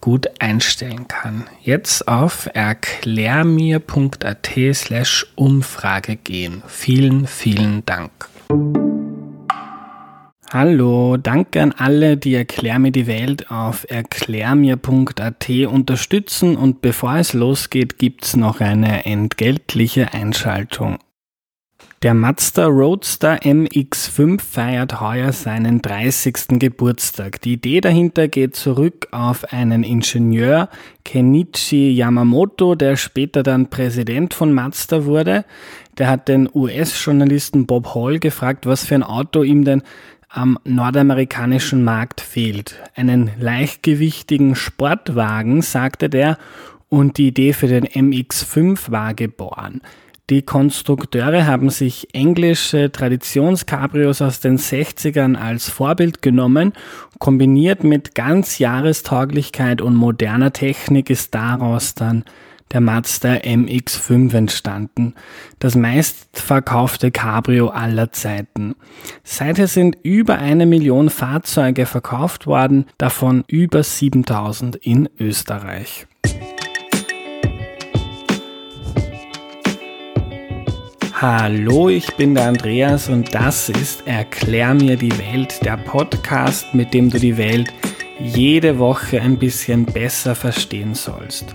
gut einstellen kann. Jetzt auf erklärmir.at slash Umfrage gehen. Vielen, vielen Dank. Hallo, danke an alle, die Erklär mir die Welt auf erklärmir.at unterstützen und bevor es losgeht, gibt's noch eine entgeltliche Einschaltung. Der Mazda Roadster MX5 feiert heuer seinen 30. Geburtstag. Die Idee dahinter geht zurück auf einen Ingenieur, Kenichi Yamamoto, der später dann Präsident von Mazda wurde. Der hat den US-Journalisten Bob Hall gefragt, was für ein Auto ihm denn am nordamerikanischen Markt fehlt. Einen leichtgewichtigen Sportwagen, sagte der, und die Idee für den MX5 war geboren. Die Konstrukteure haben sich englische Traditionscabrios aus den 60ern als Vorbild genommen. Kombiniert mit ganz Jahrestauglichkeit und moderner Technik ist daraus dann der Mazda MX5 entstanden, das meistverkaufte Cabrio aller Zeiten. Seither sind über eine Million Fahrzeuge verkauft worden, davon über 7000 in Österreich. Hallo, ich bin der Andreas und das ist Erklär mir die Welt, der Podcast, mit dem du die Welt jede Woche ein bisschen besser verstehen sollst.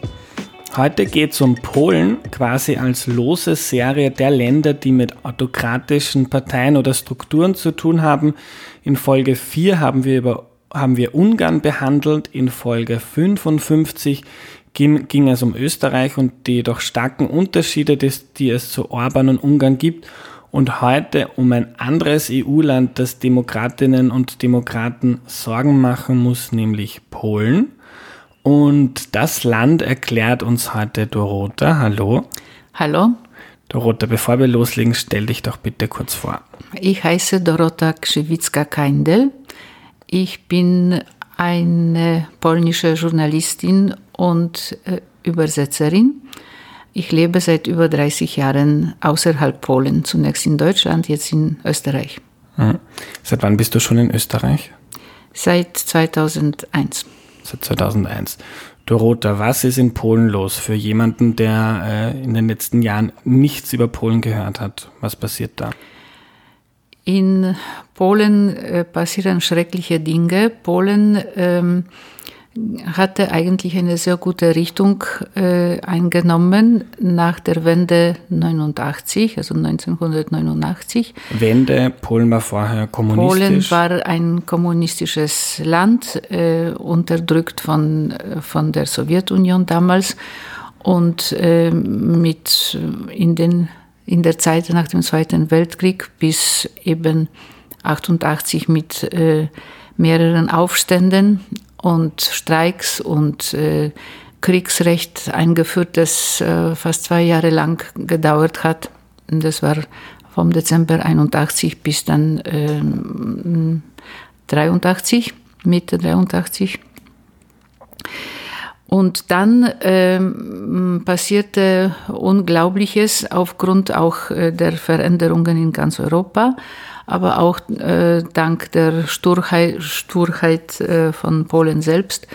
Heute geht es um Polen, quasi als lose Serie der Länder, die mit autokratischen Parteien oder Strukturen zu tun haben. In Folge 4 haben wir über haben wir Ungarn behandelt, in Folge 55 ging, ging es um Österreich und die doch starken Unterschiede, die es zu Orban und Ungarn gibt. Und heute um ein anderes EU-Land, das Demokratinnen und Demokraten Sorgen machen muss, nämlich Polen. Und das Land erklärt uns heute Dorota. Hallo. Hallo. Dorota, bevor wir loslegen, stell dich doch bitte kurz vor. Ich heiße Dorota Krzywitzka-Keindel. Ich bin eine polnische Journalistin und äh, Übersetzerin. Ich lebe seit über 30 Jahren außerhalb Polen, zunächst in Deutschland, jetzt in Österreich. Hm. Seit wann bist du schon in Österreich? Seit 2001. Seit 2001. Dorota, was ist in Polen los für jemanden, der äh, in den letzten Jahren nichts über Polen gehört hat? Was passiert da? In Polen äh, passieren schreckliche Dinge. Polen ähm, hatte eigentlich eine sehr gute Richtung äh, eingenommen nach der Wende 89, also 1989. Wende, Polen war vorher kommunistisch. Polen war ein kommunistisches Land, äh, unterdrückt von, von der Sowjetunion damals und äh, mit in, den, in der Zeit nach dem Zweiten Weltkrieg bis eben 88 mit äh, mehreren Aufständen und Streiks und äh, Kriegsrecht eingeführt, das äh, fast zwei Jahre lang gedauert hat. Das war vom Dezember 81 bis dann äh, 83, Mitte 83. Und dann ähm, passierte Unglaubliches aufgrund auch äh, der Veränderungen in ganz Europa aber auch äh, dank der Sturheit, Sturheit äh, von Polen selbst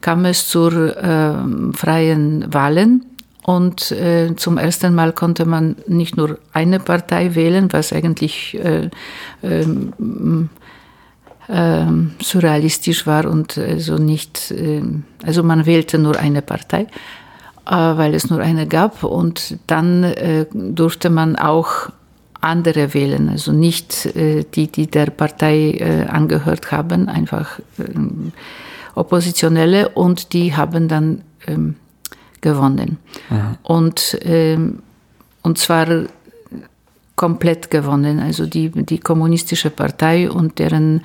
kam es zu äh, freien Wahlen. Und äh, zum ersten Mal konnte man nicht nur eine Partei wählen, was eigentlich äh, ähm, ähm, surrealistisch war und also nicht, äh, also man wählte nur eine Partei, weil es nur eine gab und dann durfte man auch andere wählen, also nicht äh, die, die der Partei äh, angehört haben, einfach ähm, Oppositionelle und die haben dann ähm, gewonnen. Mhm. Und, ähm, und zwar komplett gewonnen. Also die, die kommunistische Partei und deren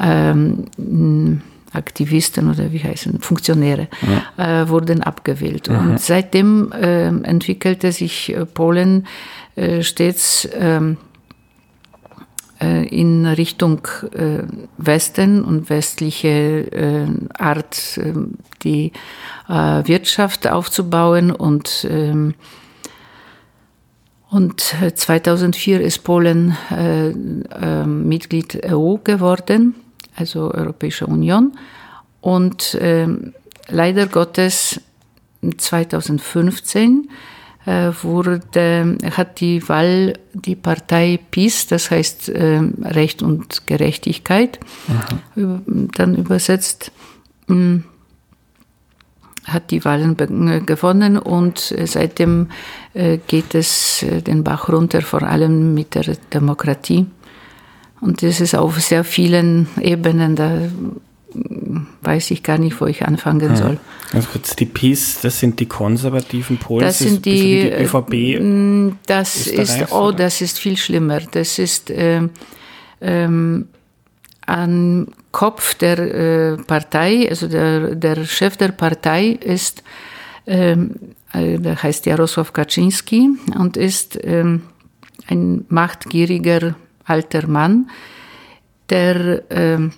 ähm, Aktivisten oder wie heißen, Funktionäre ja. äh, wurden abgewählt. Mhm. Und seitdem äh, entwickelte sich äh, Polen stets ähm, äh, in Richtung äh, Westen und westliche Art, ähm, die Wirtschaft aufzubauen und ähm, und 2004 ist Polen äh, äh, Mitglied EU geworden, also Europäische Union. Und äh, leider Gottes 2015 äh, wurde, hat die Wahl die Partei PiS, das heißt äh, Recht und Gerechtigkeit, Aha. dann übersetzt, mh, hat die Wahlen äh, gewonnen und äh, seitdem äh, geht es den Bach runter, vor allem mit der Demokratie. Und das ist auf sehr vielen Ebenen, da weiß ich gar nicht, wo ich anfangen hm. soll. Also kurz, die PiS, das sind die konservativen Polen, das sind die, die ÖVP. Das ist, oh, das ist viel schlimmer. Das ist ähm, ähm, an Kopf der äh, Partei, also der, der Chef der Partei ist, ähm, äh, der heißt Jarosław Kaczynski und ist ähm, ein machtgieriger alter Mann, der ähm,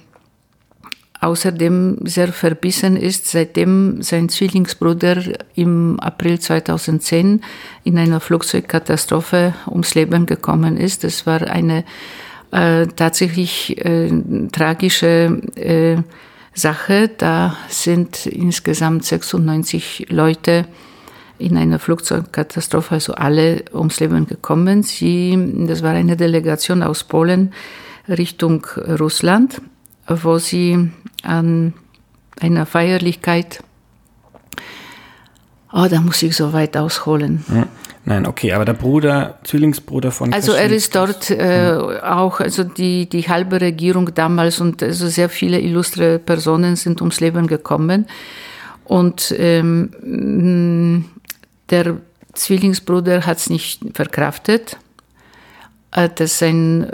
außerdem sehr verbissen ist, seitdem sein Zwillingsbruder im April 2010 in einer Flugzeugkatastrophe ums Leben gekommen ist. Das war eine äh, tatsächlich äh, tragische äh, Sache. Da sind insgesamt 96 Leute in einer Flugzeugkatastrophe, also alle ums Leben gekommen. Sie, das war eine Delegation aus Polen Richtung Russland, wo sie an einer Feierlichkeit, oh, da muss ich so weit ausholen. Nein, okay, aber der Bruder, Zwillingsbruder von Also er ist dort äh, auch, also die, die halbe Regierung damals und also sehr viele illustre Personen sind ums Leben gekommen. Und ähm, der Zwillingsbruder hat es nicht verkraftet, dass sein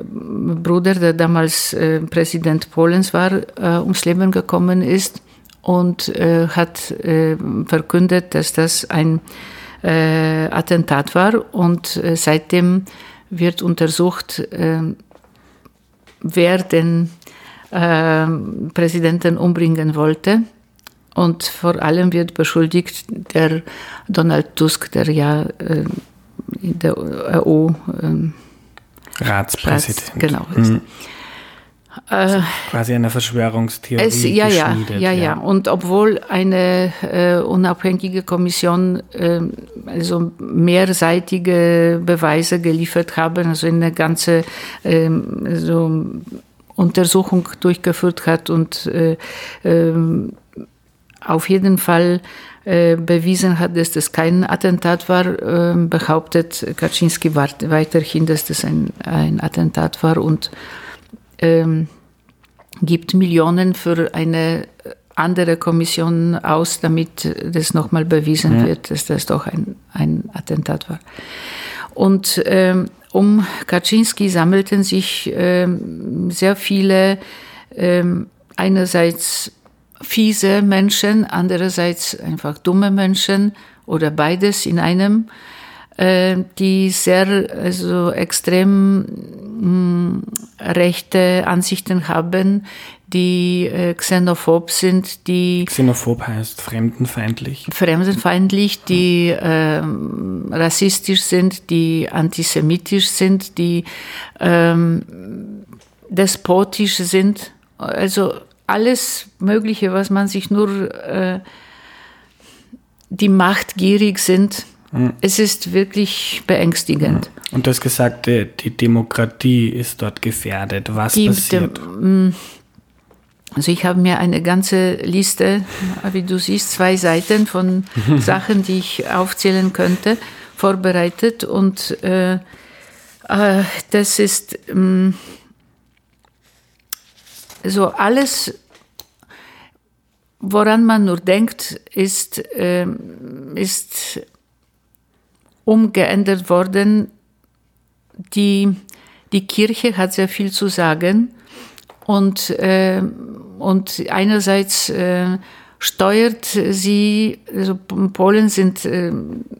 Bruder, der damals äh, Präsident Polens war, äh, ums Leben gekommen ist und äh, hat äh, verkündet, dass das ein äh, Attentat war. Und äh, seitdem wird untersucht, äh, wer den äh, Präsidenten umbringen wollte. Und vor allem wird beschuldigt der Donald Tusk, der ja äh, in der EU ähm, Ratspräsident Rats, genau. Mhm. Äh, quasi eine Verschwörungstheorie. Es, ja, ja, ja, ja, Und obwohl eine äh, unabhängige Kommission äh, also mehrseitige Beweise geliefert haben, also eine ganze ähm, so Untersuchung durchgeführt hat und äh, ähm, auf jeden Fall äh, bewiesen hat, dass das kein Attentat war, ähm, behauptet Kaczynski weiterhin, dass das ein, ein Attentat war und ähm, gibt Millionen für eine andere Kommission aus, damit das nochmal bewiesen ja. wird, dass das doch ein, ein Attentat war. Und ähm, um Kaczynski sammelten sich ähm, sehr viele ähm, einerseits fiese Menschen, andererseits einfach dumme Menschen oder beides in einem. Äh, die sehr also extrem mm, rechte Ansichten haben, die äh, xenophob sind, die xenophob heißt fremdenfeindlich, fremdenfeindlich, die äh, rassistisch sind, die antisemitisch sind, die ähm, despotisch sind, also alles Mögliche, was man sich nur äh, die machtgierig sind es ist wirklich beängstigend. Und du hast gesagt, die Demokratie ist dort gefährdet. Was die, passiert? Mm, also ich habe mir eine ganze Liste, wie du siehst, zwei Seiten von Sachen, die ich aufzählen könnte, vorbereitet. Und äh, Äh, das ist ähm, so alles, woran man nur denkt, ist, ähm, ist umgeändert worden. Die, die Kirche hat sehr viel zu sagen und, äh, und einerseits äh, steuert sie, also Polen sind, äh,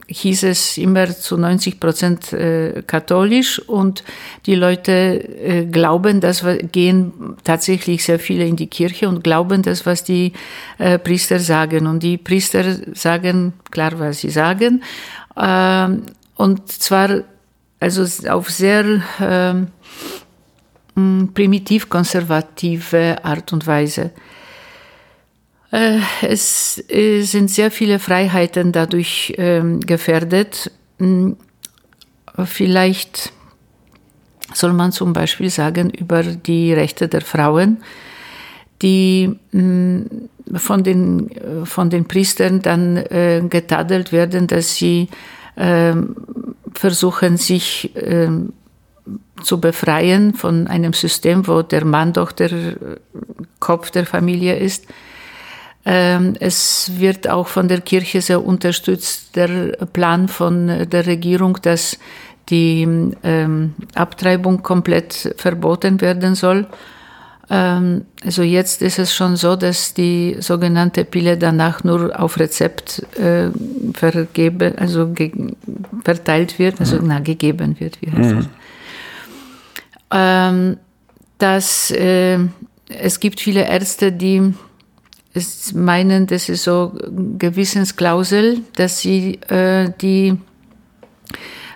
hieß es immer zu 90 Prozent äh, katholisch und die Leute äh, glauben, wir gehen tatsächlich sehr viele in die Kirche und glauben das, was die äh, Priester sagen. Und die Priester sagen klar, was sie sagen. Ähm, und zwar also auf sehr ähm, primitiv konservative Art und Weise. Äh, es äh, sind sehr viele Freiheiten dadurch ähm, gefährdet. Hm, vielleicht soll man zum Beispiel sagen über die Rechte der Frauen, die hm, von den, von den Priestern dann äh, getadelt werden, dass sie ähm, versuchen, sich ähm, zu befreien von einem System, wo der Mann doch der Kopf der Familie ist. Ähm, es wird auch von der Kirche sehr unterstützt, der Plan von der Regierung, dass die ähm, Abtreibung komplett verboten werden soll. Ähm, also jetzt ist es schon so, dass die sogenannte Pille danach nur auf Rezept äh, vergeben, also verteilt wird, also mhm. na, gegeben wird, wie heißt mhm. das? dass äh, es gibt viele Ärzte, die meinen, das ist so Gewissensklausel, dass sie äh, die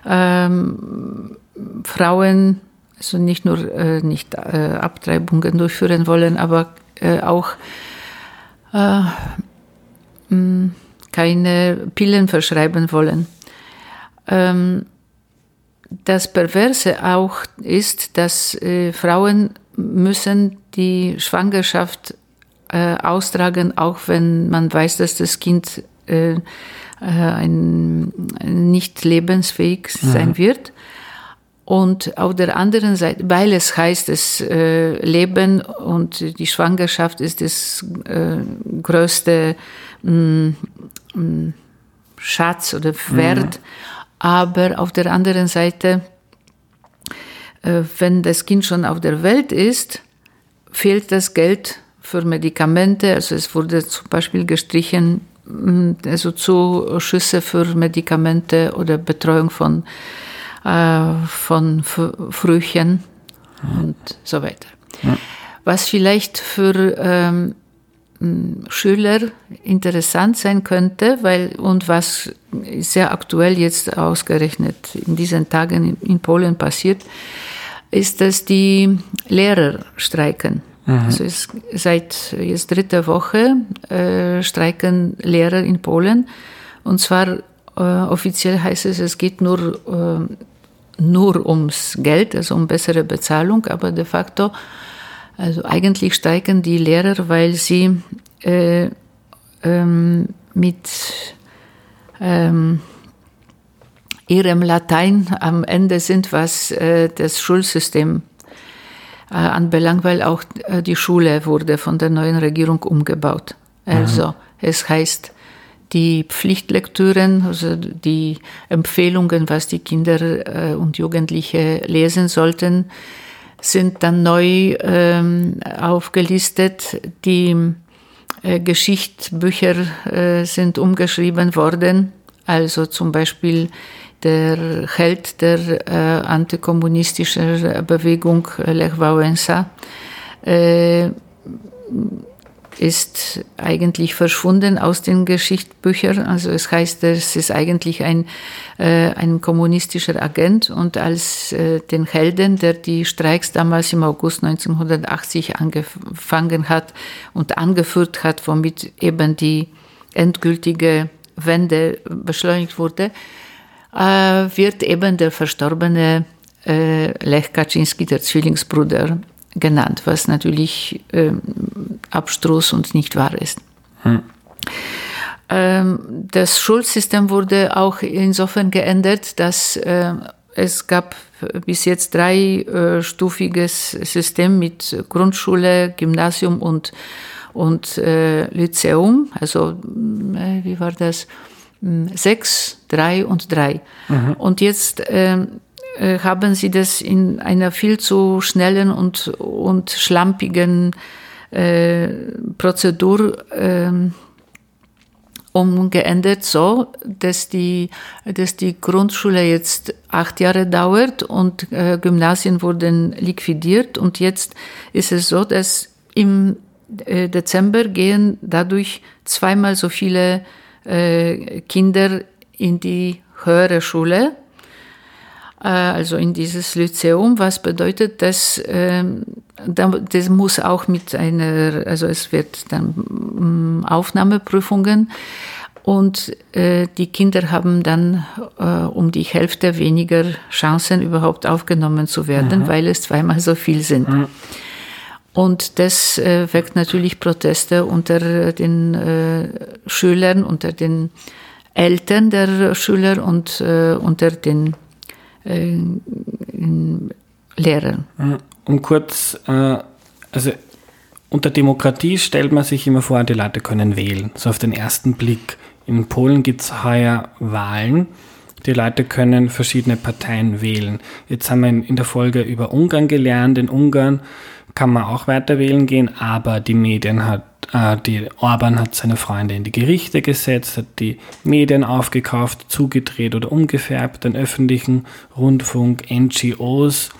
ähm, Frauen also nicht nur äh, nicht äh, Abtreibungen durchführen wollen, aber äh, auch äh, mh, keine Pillen verschreiben wollen. Ähm, das Perverse auch ist, dass äh, Frauen müssen die Schwangerschaft äh, austragen, auch wenn man weiß, dass das Kind äh, äh ein, nicht lebensfähig mhm. sein mhm. wird. Und auf der anderen Seite, weil es heißt, das äh, Leben und die Schwangerschaft ist das äh, größte mh, mh, Schatz oder Wert, mhm. aber auf der anderen Seite, äh, wenn das Kind schon auf der Welt ist, fehlt das Geld für Medikamente. Also es wurde zum Beispiel gestrichen, mm, also Zuschüsse für Medikamente oder Betreuung von, äh, von Frühchen und so weiter. Ja. Was vielleicht für ähm, mm, Schüler interessant sein könnte, weil und was sehr aktuell jetzt ausgerechnet in diesen Tagen in, in Polen passiert, ist, dass die Lehrer streiken. Mhm. Also es, seit jetzt dritter Woche äh, streiken Lehrer in Polen. Und zwar äh, offiziell heißt es, es geht nur, äh, nur ums Geld, also um bessere Bezahlung, aber de facto, also eigentlich streiken die Lehrer, weil sie äh, ähm, mit ähm, ihrem Latein am Ende sind, was äh, das Schulsystem anbelangt, weil auch äh, die Schule wurde von der neuen Regierung umgebaut. Also mhm. es heißt, die Pflichtlektüren, also die Empfehlungen, was die Kinder äh, und Jugendliche lesen sollten, sind dann neu ähm, aufgelistet. Die äh, Geschichtsbücher äh, sind umgeschrieben worden. Also zum Beispiel der Held der äh, antikommunistischen Bewegung Lech Wałęsa äh, ist eigentlich verschwunden aus den Geschichtsbüchern. Also es heißt, es ist eigentlich ein, äh, ein kommunistischer Agent und als äh, den Helden, der die Streiks damals im August 1980 angefangen hat und angeführt hat, womit eben die endgültige Wende beschleunigt wurde, wird eben der verstorbene äh, Lech Kaczynski, der Zwillingsbruder, genannt, was natürlich ähm, Abstrus und nicht wahr ist. Hm. Ähm, das Schulsystem wurde auch insofern geändert, dass äh, es gab bis jetzt dreistufiges System mit Grundschule, Gymnasium und, und äh, Lyzeum. Also, äh, wie war das? Sechs, drei und drei. Mhm. Und jetzt ähm, äh, haben sie das in einer viel zu schnellen und, und schlampigen äh, Prozedur ähm, umgeändert, so dass die, dass die Grundschule jetzt acht Jahre dauert und äh, Gymnasien wurden liquidiert. Und jetzt ist es so, dass im äh, Dezember gehen dadurch zweimal so viele äh, Kinder in die höhere Schule äh, also in dieses Lyzeum, was bedeutet, dass ähm, das muss auch mit einer, also es wird dann mm, Aufnahmeprüfungen und äh, die Kinder haben dann äh, um die Hälfte weniger Chancen überhaupt aufgenommen zu werden, mhm. weil es zweimal so viel sind. Mhm. Und das äh, weckt natürlich Proteste unter den äh, Schülern, unter den Eltern der Schüler und äh, unter den äh, Lehrern. Um kurz, äh, also unter Demokratie stellt man sich immer vor, die Leute können wählen. So auf den ersten Blick. In Polen gibt es heuer Wahlen. Die Leute können verschiedene Parteien wählen. Jetzt haben wir in der Folge über Ungarn gelernt. In Ungarn kann man auch weiter wählen gehen, aber die Medien hat, äh, die Orban hat seine Freunde in die Gerichte gesetzt, hat die Medien aufgekauft, zugedreht oder umgefärbt, den öffentlichen Rundfunk, NGOs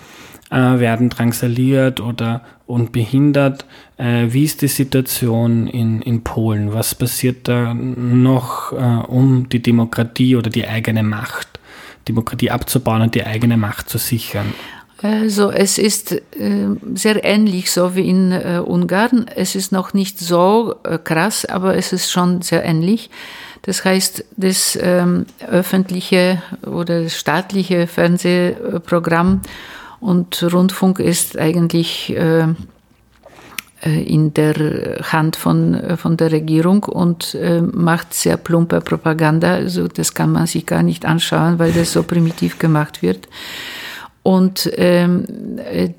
äh, werden drangsaliert oder und behindert. Äh, wie ist die Situation in, in Polen? Was passiert da noch, äh, um die Demokratie oder die eigene Macht, Demokratie abzubauen und die eigene Macht zu sichern? Also es ist äh, sehr ähnlich so wie in äh, Ungarn. Es ist noch nicht so äh, krass, aber es ist schon sehr ähnlich. Das heißt, das ähm, öffentliche oder staatliche Fernsehprogramm und Rundfunk ist eigentlich äh, äh, in der Hand von, von der Regierung und äh, macht sehr plumpe Propaganda. Also das kann man sich gar nicht anschauen, weil das so primitiv gemacht wird. Und ähm,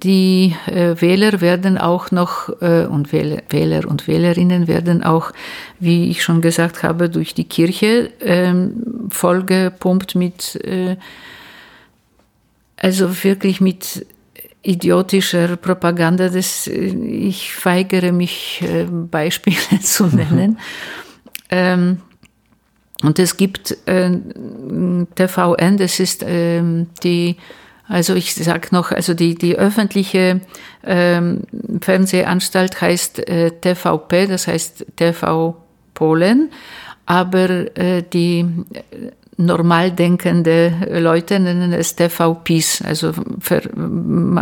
die äh, Wähler werden auch noch, äh, und Wähler, Wähler, und Wählerinnen werden auch, wie ich schon gesagt habe, durch die Kirche ähm, vollgepumpt mit, äh, also wirklich mit idiotischer Propaganda. Das, äh, ich weigere mich, äh, Beispiele zu nennen. ähm, und es gibt äh, TVN, das ist ähm, die also ich sage noch, also die, die öffentliche ähm, Fernsehanstalt heißt äh, TVP, das heißt TV Polen, aber äh, die äh, normal denkende Leute nennen es TV PiS. Also, für,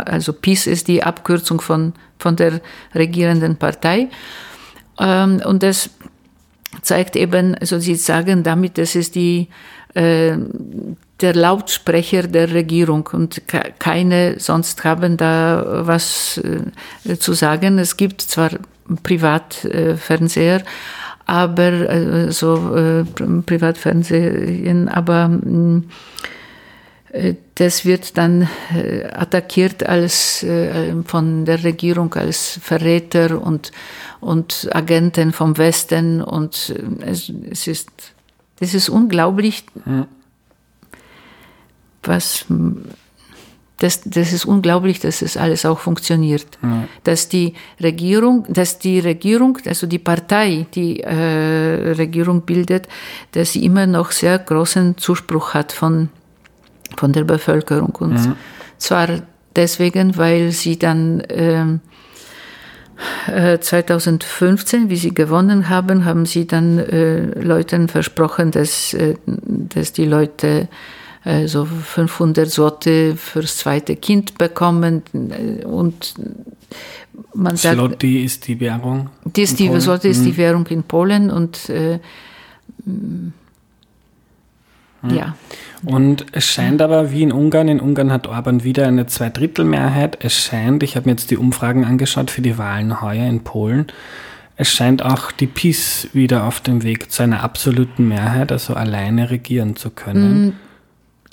also PiS ist die Abkürzung von, von der regierenden Partei. Ähm, und das zeigt eben, also sie sagen damit, das ist die äh, der Lautsprecher der Regierung und keine sonst haben da was äh, zu sagen. Es gibt zwar Privatfernseher, aber äh, so äh, Privatfernsehen, aber mm, das wird dann attackiert als von der Regierung als Verräter und, und Agenten vom Westen und es, es ist, das ist unglaublich. Was das, das ist unglaublich, dass es alles auch funktioniert. Ja. Dass die Regierung, dass die Regierung, also die Partei, die äh, Regierung bildet, dass sie immer noch sehr großen Zuspruch hat von, von der Bevölkerung. Und ja. zwar deswegen, weil sie dann ähm, äh, 2015, wie sie gewonnen haben, haben sie dann äh, Leuten versprochen, dass, äh, dass die Leute also 500 Sorte fürs zweite Kind bekommen und man sagt, Zloty ist die Währung. Die ist die Sorte ist die mhm. Währung in Polen und äh, mhm. ja. Und es scheint aber wie in Ungarn, in Ungarn hat Orban wieder eine Zweidrittelmehrheit. Es scheint, ich habe mir jetzt die Umfragen angeschaut für die Wahlen heuer in Polen, es scheint auch die PiS wieder auf dem Weg zu einer absoluten Mehrheit, also alleine regieren zu können.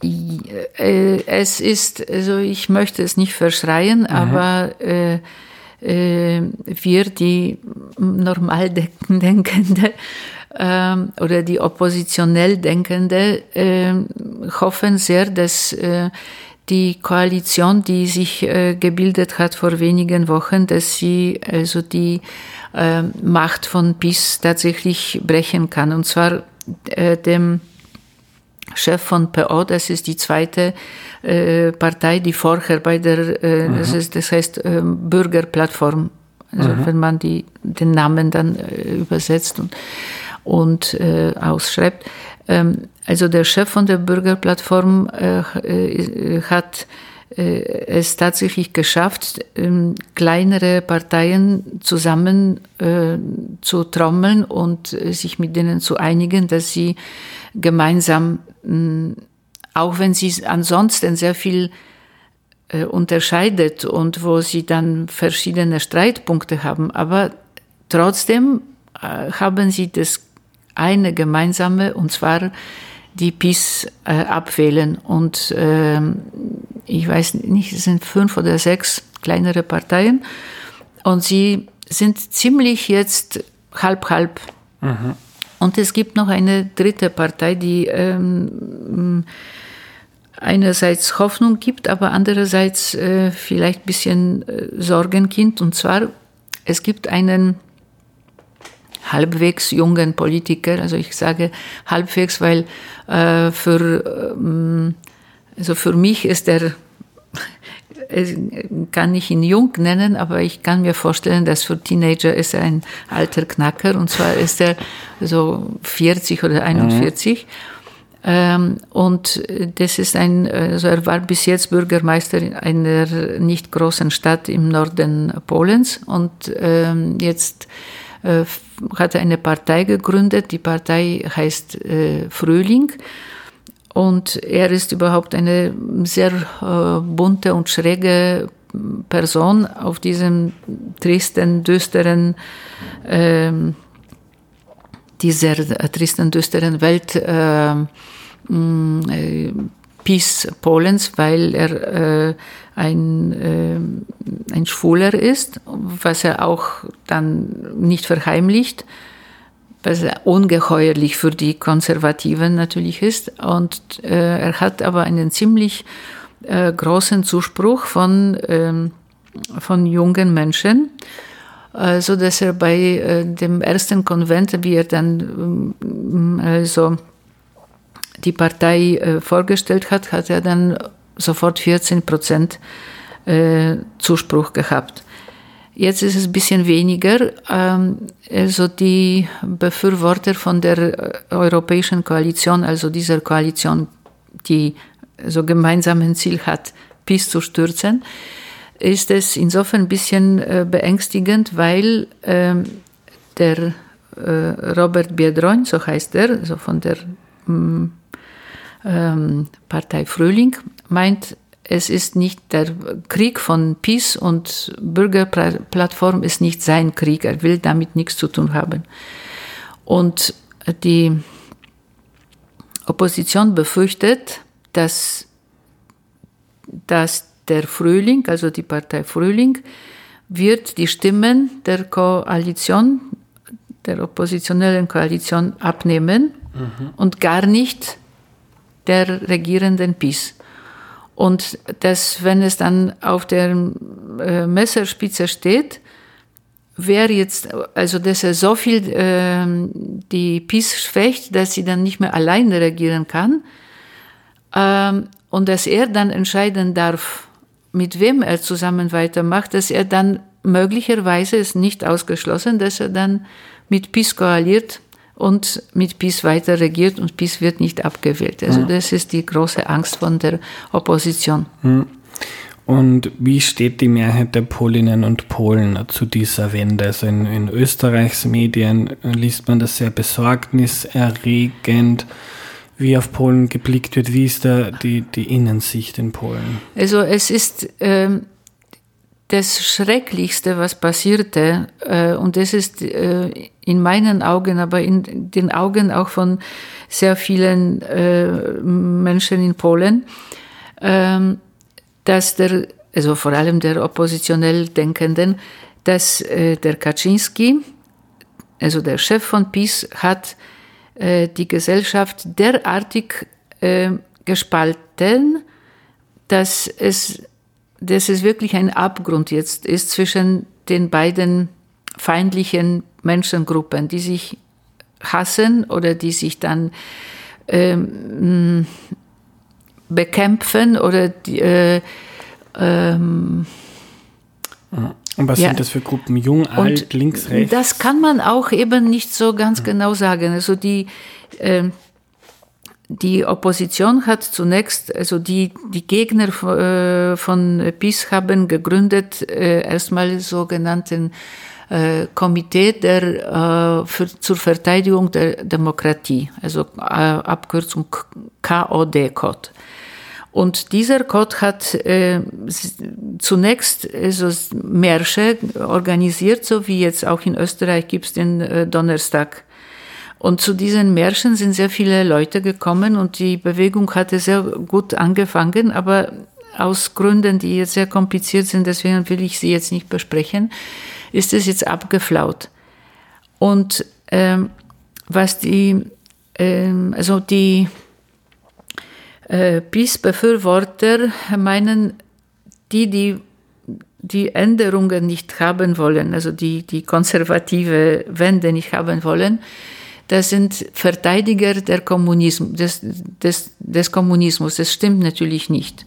Äh, es ist, also ich möchte es nicht verschreien, mhm. aber äh, äh, wir, die normal denkende äh, oder die oppositionell denkende, äh, hoffen sehr, dass äh, die Koalition, die sich gebildet hat vor wenigen Wochen, dass sie also die Macht von PiS tatsächlich brechen kann. Und zwar dem Chef von PO, das ist die zweite äh, Partei, die vorher bei der, äh, das, ist, das heißt äh, Bürgerplattform, also mhm. wenn man die, den Namen dann äh, übersetzt und, und äh, ausschreibt. Ähm, also der Chef von der Bürgerplattform äh, hat es tatsächlich geschafft, ähm, kleinere Parteien zusammen zu trommeln und sich mit denen zu einigen, dass sie gemeinsam auch wenn sie ansonsten sehr viel äh, unterscheidet und wo sie dann verschiedene Streitpunkte haben, aber trotzdem äh, haben sie das eine gemeinsame und zwar die PiS äh, abwählen und äh, ich weiß nicht, es sind fünf oder sechs kleinere Parteien und sie sind ziemlich jetzt halb halb. Mhm. Und es gibt noch eine dritte Partei, die ähm, einerseits Hoffnung gibt, aber andererseits äh, vielleicht ein bisschen äh, Sorgenkind. Und zwar, es gibt einen halbwegs jungen Politiker, also ich sage halbwegs, weil äh, für, ähm, also für mich ist er kann ich ihn jung nennen, aber ich kann mir vorstellen, dass für Teenager ist er ein alter Knacker und zwar ist er so 40 oder 41. Mhm. Ähm, und das ist ein, also er war bis jetzt Bürgermeister in einer nicht großen Stadt im Norden Polens und ähm, jetzt äh, hat eine Partei gegründet. Die Partei heißt äh, Frühling und er ist überhaupt eine sehr äh, bunte und schräge Person auf diesem tristen, düsteren, äh, dieser tristen, düsteren Welt äh, äh, Peace Polens, weil er äh, ein, äh, ein Schwuler ist, was er auch dann nicht verheimlicht was ungeheuerlich für die Konservativen natürlich ist. Und äh, er hat aber einen ziemlich äh, großen Zuspruch von, ähm, von jungen Menschen, äh, so dass er bei äh, dem ersten Konvent, wie er dann ähm, also die Partei äh, vorgestellt hat, hat er dann sofort 14 Prozent äh, Zuspruch gehabt. Jetzt ist es ein bisschen weniger. Ähm, also die Befürworter von der äh, Europäischen Koalition, also dieser Koalition, die so gemeinsam ein Ziel hat, PiS zu stürzen, ist es insofern ein bisschen beängstigend, weil ähm, der Robert Biedroń, so heißt er, also von der mm, ähm, Partei Frühling, meint, es ist nicht der Krieg von Peace und Bürgerplattform ist nicht sein Krieg. Er will damit nichts zu tun haben. Und die Opposition befürchtet, dass, dass der Frühling, also die Partei Frühling, wird die Stimmen der Koalition, der oppositionellen Koalition abnehmen mhm. und gar nicht der regierenden PiS. Und dass, wenn es dann auf der äh, Messerspitze steht, wer jetzt, also dass er so viel äh, die PiS schwächt, dass sie dann nicht mehr alleine regieren kann ähm, und dass er dann entscheiden darf, mit wem er zusammen weitermacht, dass er dann möglicherweise ist nicht ausgeschlossen, dass er dann mit PiS koaliert und mit PiS weiter regiert und PiS wird nicht abgewählt. Also ja. das ist die große Angst von der Opposition. Hm. Und wie steht die Mehrheit der Polinnen und Polen zu dieser Wende? Also in, in Österreichs Medien liest man das sehr besorgniserregend, wie auf Polen geblickt wird. Wie ist da die, die Innensicht in Polen? Also es ist, ähm, das Schrecklichste, was passierte, äh, und das ist äh, in meinen Augen, aber in den Augen auch von sehr vielen äh, Menschen in Polen, ähm, dass der, also vor allem der oppositionell Denkenden, dass der Kaczynski, also der Chef von PiS, hat die Gesellschaft derartig gespalten, dass es dass es wirklich ein Abgrund jetzt ist zwischen den beiden feindlichen Menschengruppen, die sich hassen oder die sich dann ähm, bekämpfen oder die, äh, ähm, und was ja. sind das für Gruppen? Jung, alt, Und links, rechts? Das kann man auch eben nicht so ganz genau sagen. Also die, äh, die Opposition hat zunächst, also die, die Gegner äh, von PiS haben gegründet, äh, erstmal sogenannten äh, Komitee der, für, zur Verteidigung der Demokratie, also Abkürzung KOD, Code. Und dieser Code hat äh, zunächst also Märsche organisiert, so wie jetzt auch in Österreich gibt es den äh, Donnerstag und zu diesen Märschen sind sehr viele Leute gekommen und die Bewegung hatte sehr gut angefangen, aber aus Gründen, die jetzt sehr kompliziert sind, deswegen will ich sie jetzt nicht besprechen, ist es jetzt abgeflaut. Und ähm, was die, ähm, also die äh, Peace-Befürworter meinen, die, die die Änderungen nicht haben wollen, also die, die konservative Wende nicht haben wollen, das sind Verteidiger der Kommunismus, des, des, des Kommunismus. Das stimmt natürlich nicht.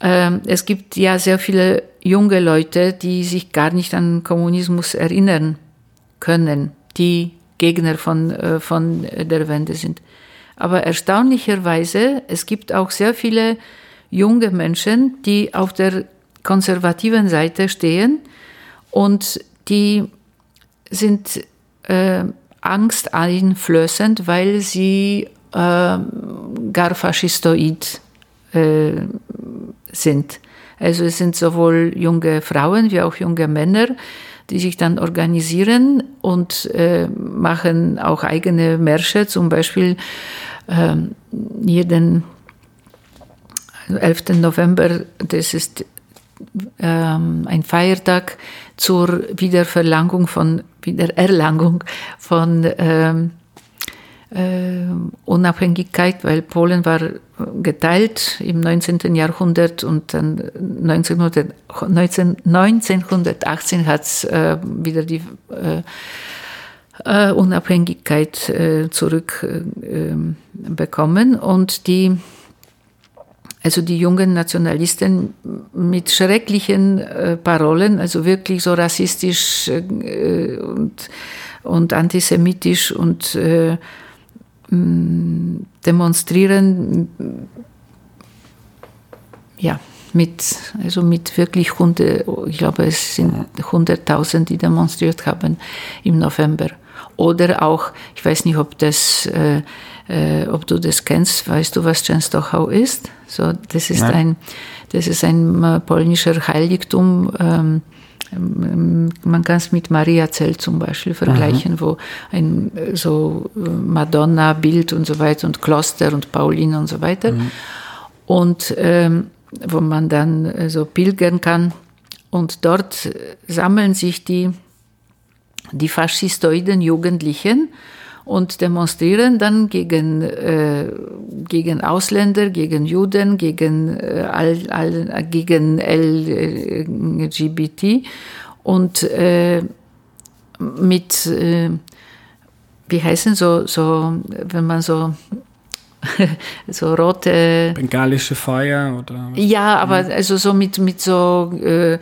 Ähm, es gibt ja sehr viele junge Leute, die sich gar nicht an Kommunismus erinnern können, die Gegner von, äh, von der Wende sind. Aber erstaunlicherweise, es gibt auch sehr viele junge Menschen, die auf der konservativen Seite stehen und die sind äh, angsteinflößend, weil sie äh, gar faschistoid äh, sind. Also es sind sowohl junge Frauen wie auch junge Männer, die sich dann organisieren und äh, machen auch eigene Märsche, zum Beispiel äh, jeden 11. November, das ist ähm, ein Feiertag zur Wiederverlangung von, Wiedererlangung von ähm, äh, Unabhängigkeit, weil Polen war geteilt im 19. Jahrhundert und dann 1900, 19, 1918 hat es äh, wieder die äh, äh Unabhängigkeit äh, zurückbekommen und die also die jungen Nationalisten mit schrecklichen äh, Parolen, also wirklich so rassistisch äh, und, und antisemitisch und äh, demonstrieren, ja, mit, also mit wirklich Hunde, ich glaube, es sind hunderttausend, die demonstriert haben im November. Oder auch, ich weiß nicht, ob das äh, ob du das kennst, weißt du, was Częstochow ist? So, das ist Nein. ein, das ist ein äh, polnischer Heiligtum. Ähm, ähm, man kann es mit Mariazell zum Beispiel vergleichen, mhm. wo ein äh, so äh, Madonna-Bild und so weiter und Kloster und Paulin und so weiter. Mhm. Und ähm, wo man dann so pilgern kann. Und dort sammeln sich die, die faschistoiden Jugendlichen und demonstrieren dann gegen, äh, gegen Ausländer, gegen Juden, gegen, äh, all, all, gegen LGBT und äh, mit, äh, wie heißen so, so, wenn man so so rote bengalische Feuer oder ja aber also so mit mit so äh,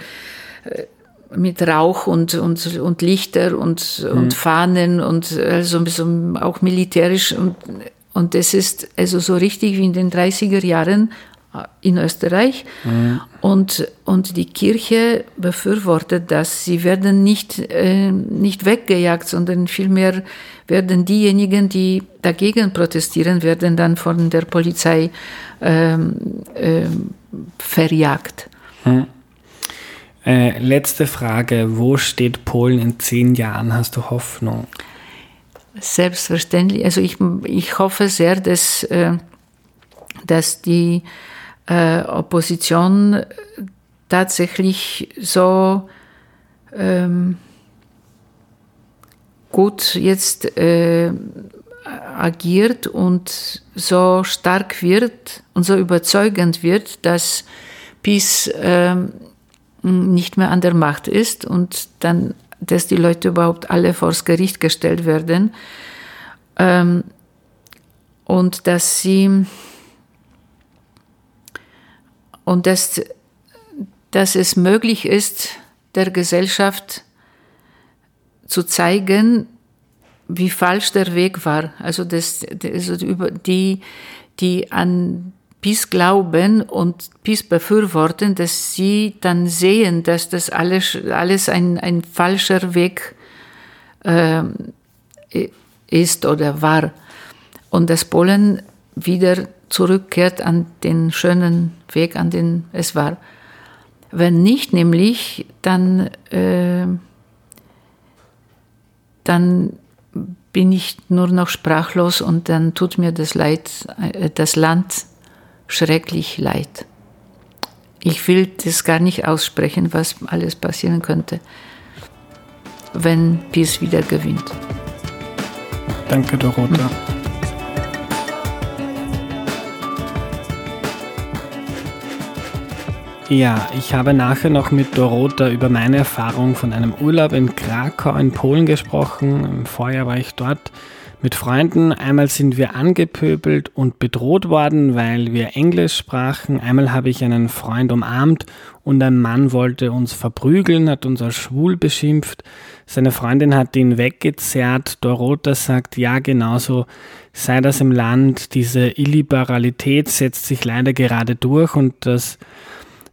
mit Rauch und, und, und Lichter und, mhm. und Fahnen und also auch militärisch. Und, und das ist also so richtig wie in den 30er Jahren äh, in Österreich. Mhm. Und, und die Kirche befürwortet das. Sie werden nicht, äh, nicht weggejagt, sondern vielmehr werden diejenigen, die dagegen protestieren, werden dann von der Polizei ähm, äh, verjagt. Mhm. Äh, letzte Frage. Wo steht Polen in zehn Jahren? Hast du Hoffnung? Selbstverständlich. Also ich, ich hoffe sehr, dass, äh, dass die äh, Opposition tatsächlich so ähm, gut jetzt äh, agiert und so stark wird und so überzeugend wird, dass PiS äh, nicht mehr an der Macht ist und dann, dass die Leute überhaupt alle vors Gericht gestellt werden ähm, und dass sie und dass, dass es möglich ist, der Gesellschaft zu zeigen, wie falsch der Weg war. Also, das, also die, die an Peace glauben und Peace befürworten, dass sie dann sehen, dass das alles, alles ein, ein falscher Weg äh, ist oder war. Und dass Polen wieder zurückkehrt an den schönen Weg, an den es war. Wenn nicht nämlich, dann, äh, dann bin ich nur noch sprachlos und dann tut mir das Leid, äh, das Land schrecklich leid. Ich will das gar nicht aussprechen, was alles passieren könnte, wenn Peace wieder gewinnt. Danke, Dorota. Ja, ich habe nachher noch mit Dorota über meine Erfahrung von einem Urlaub in Krakau in Polen gesprochen. Im Vorjahr war ich dort mit Freunden. Einmal sind wir angepöbelt und bedroht worden, weil wir Englisch sprachen. Einmal habe ich einen Freund umarmt und ein Mann wollte uns verprügeln, hat uns als schwul beschimpft. Seine Freundin hat ihn weggezerrt. Dorota sagt, ja, genauso sei das im Land. Diese Illiberalität setzt sich leider gerade durch und das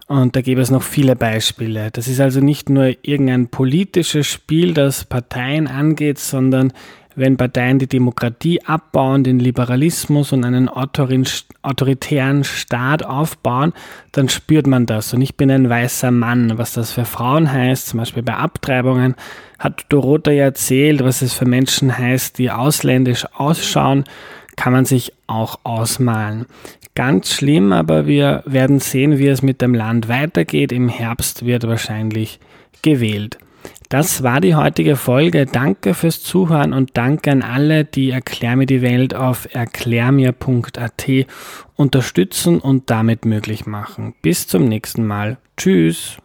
und da gäbe es noch viele Beispiele. Das ist also nicht nur irgendein politisches Spiel, das Parteien angeht, sondern wenn Parteien die Demokratie abbauen, den Liberalismus und einen autoritären Staat aufbauen, dann spürt man das. Und ich bin ein weißer Mann. Was das für Frauen heißt, zum Beispiel bei Abtreibungen, hat Dorota ja erzählt, was es für Menschen heißt, die ausländisch ausschauen, kann man sich auch ausmalen ganz schlimm, aber wir werden sehen, wie es mit dem Land weitergeht. Im Herbst wird wahrscheinlich gewählt. Das war die heutige Folge. Danke fürs Zuhören und danke an alle, die Erklär mir die Welt auf erklärmir.at unterstützen und damit möglich machen. Bis zum nächsten Mal. Tschüss.